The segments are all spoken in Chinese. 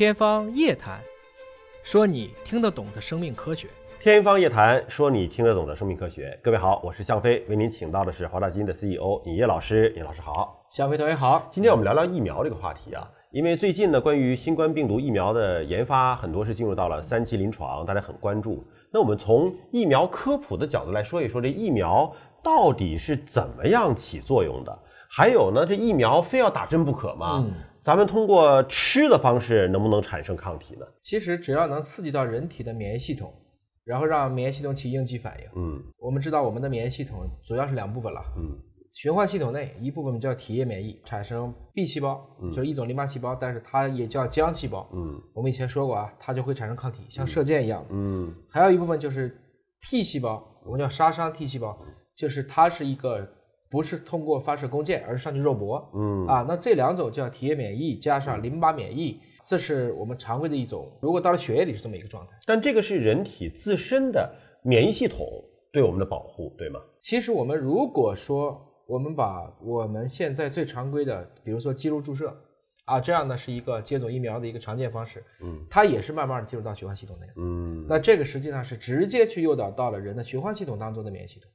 天方夜谭，说你听得懂的生命科学。天方夜谭，说你听得懂的生命科学。各位好，我是向飞，为您请到的是华大基因的 CEO 尹烨老师。尹老师好，向飞同学好。今天我们聊聊疫苗这个话题啊，因为最近呢，关于新冠病毒疫苗的研发，很多是进入到了三期临床，大家很关注。那我们从疫苗科普的角度来说一说，这疫苗到底是怎么样起作用的？还有呢，这疫苗非要打针不可吗？嗯咱们通过吃的方式能不能产生抗体呢？其实只要能刺激到人体的免疫系统，然后让免疫系统起应激反应。嗯我们知道我们的免疫系统主要是两部分了，嗯循环系统内一部分叫体液免疫，产生 B 细胞，就是一种淋巴细胞，但是它也叫浆细胞。嗯我们以前说过啊，它就会产生抗体，像射箭一样的。嗯还有一部分就是 T 细胞，我们叫杀伤 T 细胞，就是它是一个不是通过发射弓箭，而是上去肉搏。嗯啊，那这两种叫体液免疫加上淋巴免疫，这是我们常规的一种。如果到了血液里是这么一个状态。但这个是人体自身的免疫系统对我们的保护，对吗？其实我们如果说我们把我们现在最常规的，比如说肌肉注射啊，这样呢是一个接种疫苗的一个常见方式，嗯它也是慢慢的进入到循环系统内。嗯那这个实际上是直接去诱导到了人的循环系统当中的免疫系统，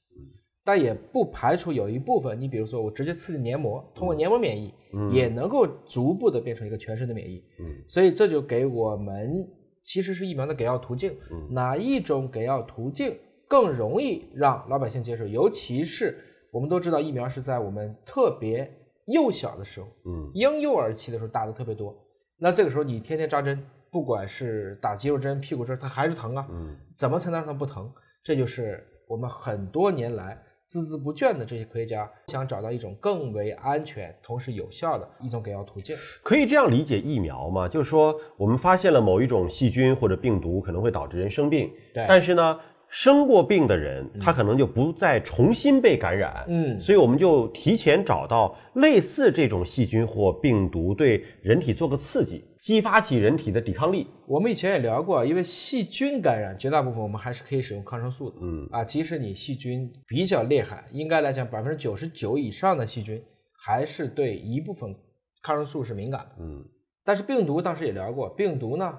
但也不排除有一部分，你比如说我直接刺激黏膜，通过黏膜免疫，也能够逐步的变成一个全身的免疫。嗯所以这就给我们其实是疫苗的给药途径，嗯哪一种给药途径更容易让老百姓接受？尤其是我们都知道疫苗是在我们特别幼小的时候，嗯婴幼儿期的时候打的特别多，那这个时候你天天扎针，不管是打肌肉针、屁股针，它还是疼啊。嗯怎么才能让它不疼？这就是我们很多年来孜孜不倦的这些科学家想找到一种更为安全、同时有效的一种给药途径。可以这样理解疫苗吗？就是说，我们发现了某一种细菌或者病毒可能会导致人生病，对但是呢，生过病的人他可能就不再重新被感染，嗯所以我们就提前找到类似这种细菌或病毒，对人体做个刺激，激发起人体的抵抗力。我们以前也聊过，因为细菌感染，绝大部分我们还是可以使用抗生素的。嗯啊，即使你细菌比较厉害，应该来讲百分之九十九以上的细菌还是对一部分抗生素是敏感的。嗯但是病毒当时也聊过，病毒呢，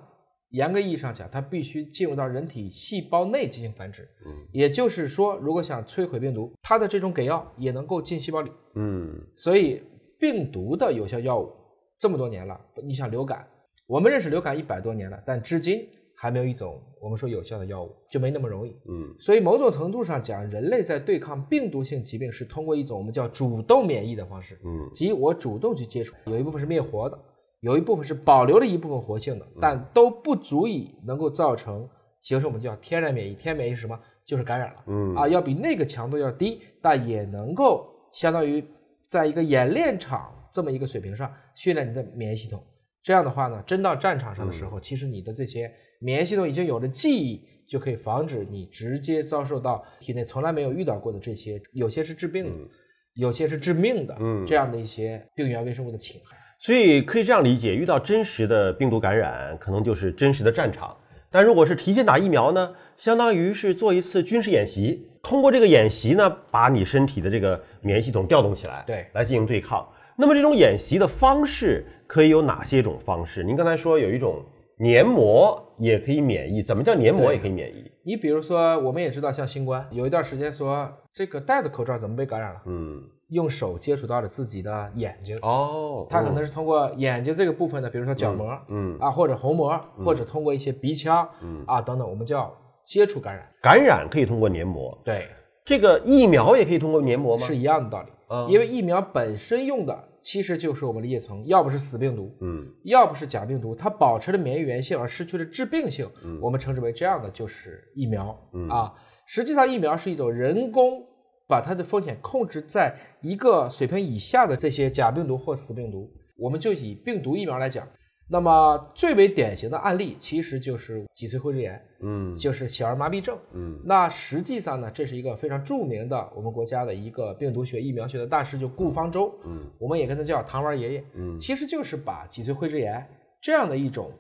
严格意义上讲，它必须进入到人体细胞内进行繁殖。嗯也就是说，如果想摧毁病毒，它的这种给药也能够进细胞里。嗯所以，病毒的有效药物这么多年了，你想流感，我们认识流感一百多年了，但至今还没有一种我们说有效的药物，就没那么容易。嗯所以，某种程度上讲，人类在对抗病毒性疾病是通过一种我们叫主动免疫的方式，嗯即我主动去接触，有一部分是灭活的，有一部分是保留了一部分活性的，但都不足以能够造成形成我们叫天然免疫。天然免疫是什么？就是感染了。嗯啊，要比那个强度要低，但也能够相当于在一个演练场这么一个水平上训练你的免疫系统。这样的话呢，真到战场上的时候，其实你的这些免疫系统已经有了记忆，就可以防止你直接遭受到体内从来没有遇到过的这些，有些是治病的，有些是致命的，嗯这样的一些病原微生物的侵害。所以可以这样理解，遇到真实的病毒感染，可能就是真实的战场。但如果是提前打疫苗呢，相当于是做一次军事演习，通过这个演习呢，把你身体的这个免疫系统调动起来，对来进行对抗。那么这种演习的方式可以有哪些种方式？您刚才说有一种黏膜也可以免疫，怎么叫黏膜也可以免疫？你比如说，我们也知道，像新冠，有一段时间说这个戴的口罩怎么被感染了？嗯，用手接触到了自己的眼睛，哦，它可能是通过眼睛这个部分的，比如说角膜，嗯啊，或者虹膜，或者通过一些鼻腔，嗯。啊等等，我们叫接触感染。感染可以通过黏膜，对，这个疫苗也可以通过黏膜吗？是一样的道理。嗯。因为疫苗本身用的其实就是我们理解成，要不是死病毒，嗯。要不是假病毒，它保持了免疫原性而失去了致病性，嗯。我们称之为这样的就是疫苗、嗯。啊。实际上，疫苗是一种人工把它的风险控制在一个水平以下的这些假病毒或死病毒。我们就以病毒疫苗来讲，那么最为典型的案例其实就是脊髓灰质炎，嗯就是小儿麻痹症。嗯那实际上呢，这是一个非常著名的我们国家的一个病毒学、疫苗学的大师，就顾方舟。嗯我们也跟他叫糖丸爷爷。嗯其实就是把脊髓灰质炎这样的一种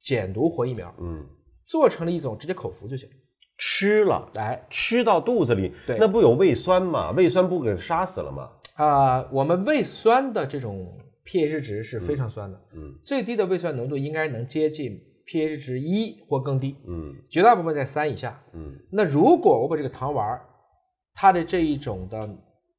减毒活疫苗嗯，做成了一种直接口服就行。吃了。哎，吃到肚子里，对那不有胃酸吗？胃酸不给杀死了吗？啊、我们胃酸的这种 pH 值是非常酸的，嗯最低的胃酸浓度应该能接近 pH 值一或更低，嗯绝大部分在三以下。嗯那如果我把这个糖丸儿，它的这一种的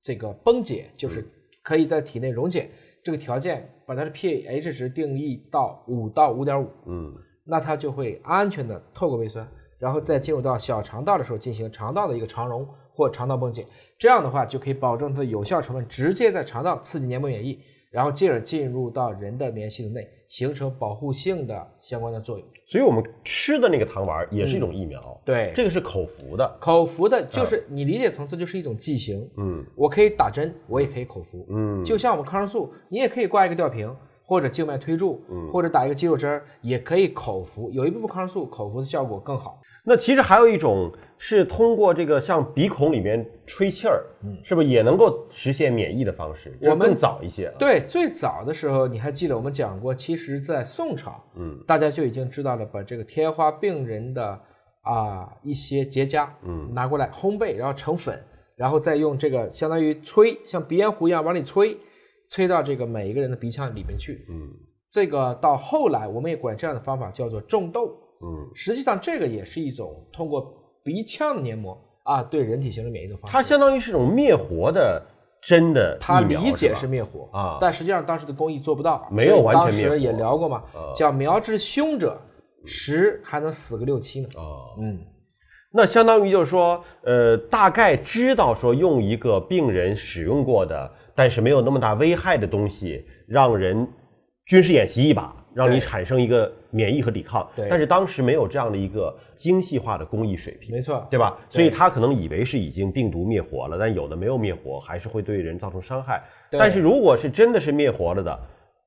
这个崩解，就是可以在体内溶解这个条件，把它的 pH 值定义到五到五点五，嗯那它就会安全的透过胃酸，然后再进入到小肠道的时候进行肠道的一个肠溶或肠道崩解。这样的话就可以保证它的有效成分直接在肠道刺激黏膜免疫，然后进而进入到人的免疫系统内，形成保护性的相关的作用。所以我们吃的那个糖丸儿也是一种疫苗，对，这个是口服的，口服的就是你理解层次就是一种剂型，嗯我可以打针，我也可以口服。嗯，就像我们抗生素，你也可以挂一个吊瓶，或者静脉推注，嗯或者打一个肌肉针儿，也可以口服。有一部分抗生素口服的效果更好。那其实还有一种是通过这个像鼻孔里面吹气儿，嗯是不是也能够实现免疫的方式？我们更早一些，对，最早的时候你还记得我们讲过，其实，在宋朝，嗯大家就已经知道了，把这个天花病人的啊一些结痂，嗯拿过来烘焙，然后成粉，然后再用这个相当于吹，像鼻烟壶一样往里吹，吹到这个每一个人的鼻腔里面去。嗯这个到后来，我们也管这样的方法叫做种痘。嗯，实际上，这个也是一种通过鼻腔的黏膜啊对人体形成免疫的方式。它相当于是种灭活的真的他疫苗理解是灭活啊但实际上当时的工艺做不到，没有完全灭活当时也聊过嘛，啊叫苗之凶者，十还能死个六七呢。哦，嗯，那相当于就是说，呃，大概知道说用一个病人使用过的，但是没有那么大危害的东西，让人军事演习一把，让你产生一个免疫和抵抗。对但是当时没有这样的一个精细化的工艺水平，没错，对吧？所以他可能以为是已经病毒灭活了，但有的没有灭活，还是会对人造成伤害。对但是如果是真的是灭活了的，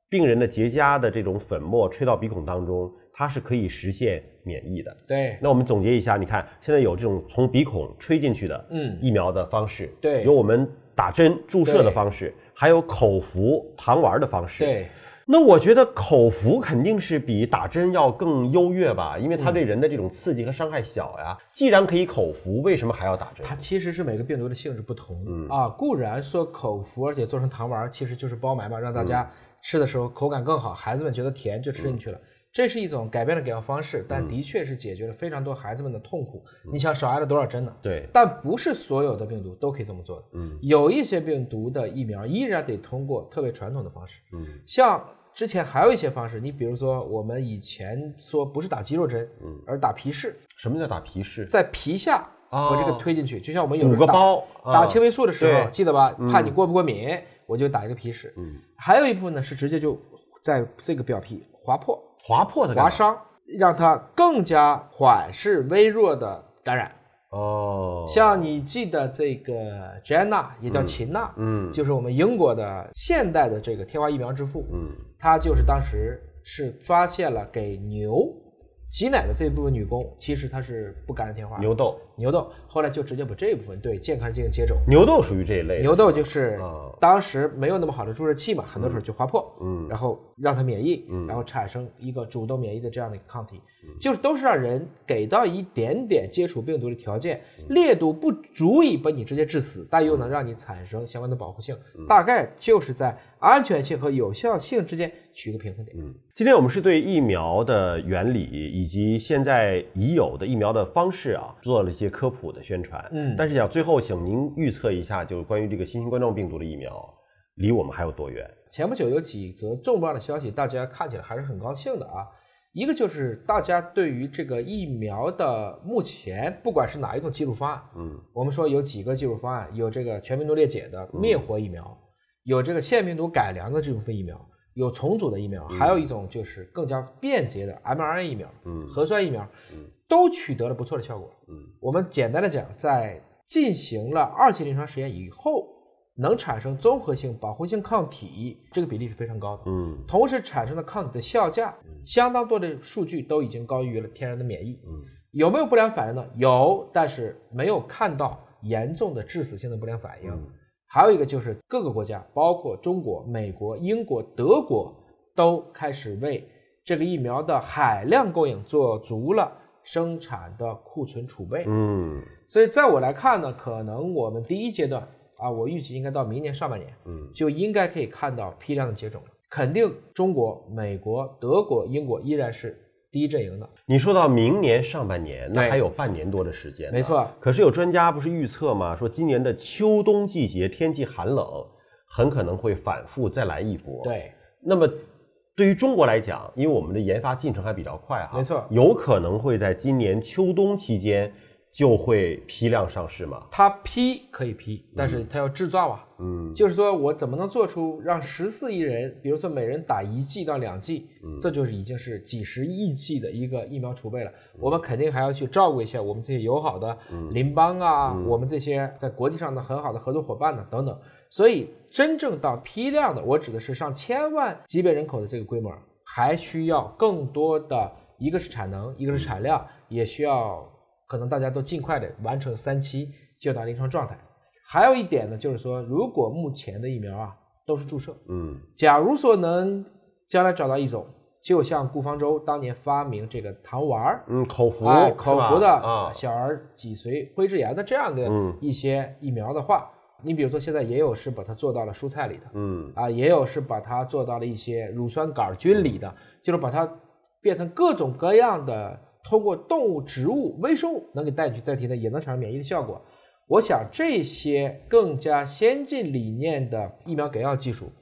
病人的结痂的这种粉末吹到鼻孔当中，它是可以实现免疫的。对那我们总结一下，你看现在有这种从鼻孔吹进去的嗯疫苗的方式，对有我们打针注射的方式，还有口服糖丸的方式。，对，那我觉得口服肯定是比打针要更优越吧，因为它对人的这种刺激和伤害小呀。既然可以口服，为什么还要打针？它其实是每个病毒的性质不同、嗯啊。固然说口服，而且做成糖丸儿，其实就是包埋嘛，让大嗯家吃的时候口感更好，孩子们觉得甜就吃进去了。这是一种改变的给药方式，嗯但的确是解决了非常多孩子们的痛苦。你想少挨了多少针呢？对，但不是所有的病毒都可以这么做的。嗯有一些病毒的疫苗依然得通过特别传统的方式，嗯像之前还有一些方式，你比如说我们以前说不是打肌肉针，嗯，而打皮试，什么叫打皮试？在皮下哦我这个推进去，就像我们有人打个包，啊打青霉素的时候，记得吧？怕你过不过敏，我就打一个皮试。嗯，还有一部分呢是直接就在这个表皮划破、划破的划伤，让它更加缓释微弱的感染。哦，像你记得这个 Jenna 也叫秦娜，嗯。就是我们英国的现代的这个天花疫苗之父，嗯。他就是当时是发现了给牛挤奶的这部分女工，其实她是不感染天花牛痘，牛痘，后来就直接把这一部分对健康人进行接种。牛痘属于这一类。牛痘就是哦当时没有那么好的注射器嘛，很多时候就划破，嗯然后让它免疫，嗯然后产生一个主动免疫的这样的一个抗体，就是都是让人给到一点点接触病毒的条件，嗯烈度不足以把你直接致死，但又能让你产生相关的保护性，嗯大概就是在安全性和有效性之间取一个平衡点。嗯，今天我们是对疫苗的原理以及现在已有的疫苗的方式啊，做了一些科普的宣传。嗯但是想最后请您预测一下，就是关于这个新型冠状病毒的疫苗，离我们还有多远？前不久有几则重磅的消息，大家看起来还是很高兴的啊。一个就是大家对于这个疫苗的目前不管是哪一种技术方案，嗯我们说有几个技术方案，有这个全病毒裂解的灭活疫苗，有这个腺病毒改良的这部分疫苗，有重组的疫苗，还有一种就是更加便捷的 mRNA 疫苗、嗯核酸疫苗嗯，都取得了不错的效果。嗯我们简单的讲，在进行了二期临床实验以后，能产生综合性保护性抗体，这个比例是非常高的。嗯同时产生的抗体的效价，相当多的数据都已经高于了天然的免疫。嗯有没有不良反应呢？有，但是没有看到严重的致死性的不良反应。嗯还有一个就是各个国家，包括中国、美国、英国、德国，都开始为这个疫苗的海量供应做足了生产的库存储备。嗯所以在我来看呢，可能我们第一阶段啊，我预计应该到明年上半年嗯就应该可以看到批量的接种了。肯定中国、美国、德国、英国依然是第一阵营的。你说到明年上半年，那还有半年多的时间。没。错，可是有专家不是预测吗？说今年的秋冬季节天气寒冷，很可能会反复再来一波。。对，那么对于中国来讲，因为我们的研发进程还比较快哈，没错有可能会在今年秋冬期间就会批量上市嘛？它批可以批，但是它要制造啊。嗯就是说我怎么能做出让十四亿人，比如说每人打一剂到两剂，嗯这就是已经是几十亿剂的一个疫苗储备了。我们肯定还要去照顾一下我们这些友好的邻邦啊，我们这些在国际上的很好的合作伙伴呢等等。所以真正到批量的，我指的是上千万级别人口的这个规模，还需要更多的，一个是产能，一个是产量，也需要可能大家都尽快的完成三期就到临床状态。还有一点呢，就是说，如果目前的疫苗啊都是注射，嗯假如说能将来找到一种，就像顾方舟当年发明这个糖丸儿，嗯，口服，哎，口服的啊，小儿脊髓灰质炎的这样的嗯。一些疫苗的话，你比如说现在也有是把它做到了蔬菜里的，嗯啊，也有是把它做到了一些乳酸杆菌里的，就是把它变成各种各样的，通过动物、植物、微生物能给带进去，载体内也能产生免疫的效果。我想这些更加先进理念的疫苗给药技术，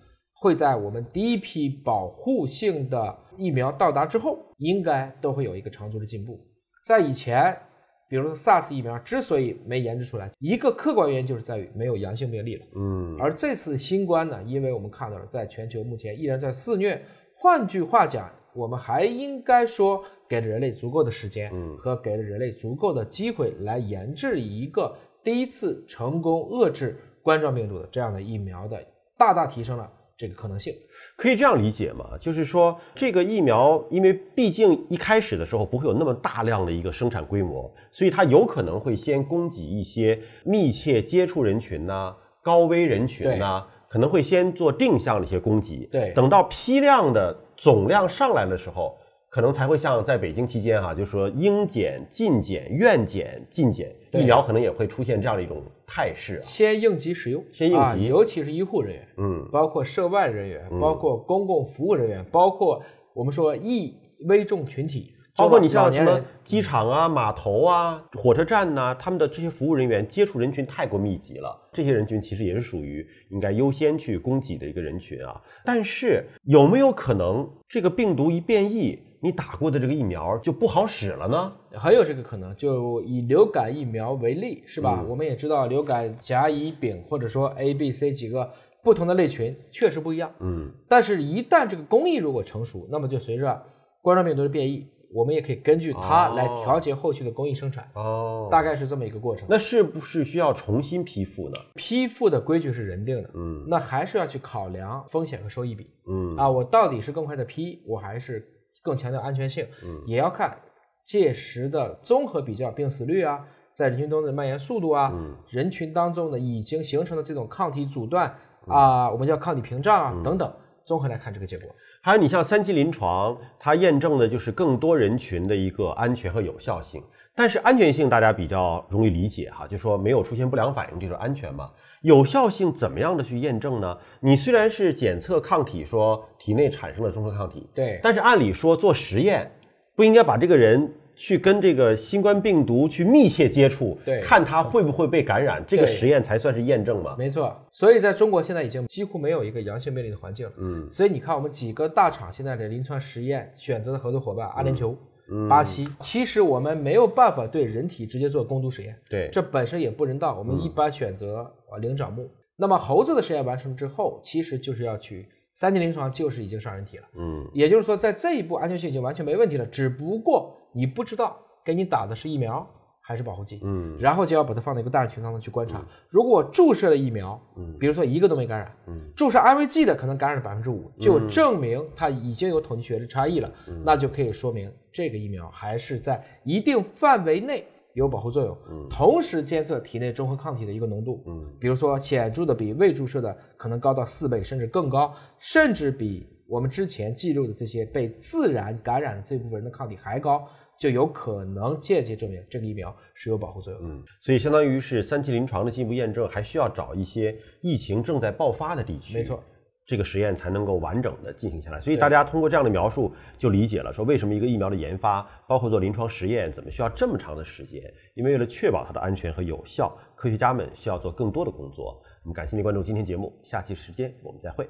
会在我们第一批保护性的疫苗到达之后，应该都会有一个长足的进步。在以前，比如说 SARS 疫苗之所以没研制出来，一个客观原因就是在于没有阳性病例了。嗯而这次新冠呢，因为我们看到了，在全球目前依然在肆虐。换句话讲，我们还应该说，给了人类足够的时间，嗯和给了人类足够的机会来研制一个第一次成功遏制冠状病毒的这样的疫苗的，大大提升了这个可能性。可以这样理解吗？就是说，这个疫苗，因为毕竟一开始的时候不会有那么大量的一个生产规模，所以它有可能会先供给一些密切接触人群呐、高危人群呐、可能会先做定向的一些供给。对等到批量的总量上来的时候，可能才会像在北京期间哈、就说应检、尽检、愿检、尽检，疫苗可能也会出现这样的一种态势啊。先应急使用，先应急。啊，尤其是医护人员，嗯。包括涉外人员，包括公共服务人员，包括我们说易危重群体，包括你像什么机场啊、码头啊、火车站呐、他们的这些服务人员接触人群太过密集了，这些人群其实也是属于应该优先去供给的一个人群啊。但是有没有可能这个病毒一变异，你打过的这个疫苗就不好使了呢？很有这个可能。就以流感疫苗为例，是吧？嗯我们也知道流感甲、乙、丙或者说 A、B、C 几个不同的类群确实不一样。嗯但是，一旦这个工艺如果成熟，那么就随着冠状病毒的变异，我们也可以根据它哦来调节后续的工艺生产，哦大概是这么一个过程。那是不是需要重新批复呢？批复的规矩是人定的，嗯那还是要去考量风险和收益比嗯啊。我到底是更快的批，我还是更强调安全性，嗯也要看届时的综合比较病死率啊，在人群中的蔓延速度啊，嗯人群当中的已经形成的这种抗体阻断啊，我们叫抗体屏障啊、等等，综合来看这个结果。还有你像三期临床，它验证的就是更多人群的一个安全和有效性。但是安全性大家比较容易理解哈，就说没有出现不良反应就是安全嘛。有效性怎么样的去验证呢？你虽然是检测抗体，说体内产生了中和抗体，对，但是按理说做实验不应该把这个人去跟这个新冠病毒去密切接触，对看他会不会被感染，这个实验才算是验证嘛。没错。所以在中国现在已经几乎没有一个阳性病例的环境。嗯所以你看，我们几个大厂现在的临床实验选择的合作伙伴，阿联酋、嗯，巴西，其实我们没有办法对人体直接做攻毒实验，对，这本身也不人道。我们一般选择啊灵长目。那么猴子的实验完成之后，其实就是要去三级临床，就是已经上人体了。嗯也就是说，在这一步安全性已经完全没问题了，只不过你不知道给你打的是疫苗还是保护剂。嗯然后就要把它放到一个大人群当中去观察。如果注射了疫苗，嗯比如说一个都没感染，嗯注射安慰剂的可能感染了百分之五，就证明它已经有统计学的差异了，嗯那就可以说明这个疫苗还是在一定范围内有保护作用，同时监测体内中和抗体的一个浓度，嗯比如说显著的比未注射的可能高到四倍甚至更高，甚至比我们之前记录的这些被自然感染的这部分人的抗体还高，就有可能间接证明这个疫苗是有保护作用的。嗯，所以相当于是三期临床的进一步验证，还需要找一些疫情正在爆发的地区。没错，这个实验才能够完整的进行下来。所以大家通过这样的描述就理解了，说为什么一个疫苗的研发，包括做临床实验，怎么需要这么长的时间？因为为了确保它的安全和有效，科学家们需要做更多的工作。我们感谢您关注今天节目，下期时间我们再会。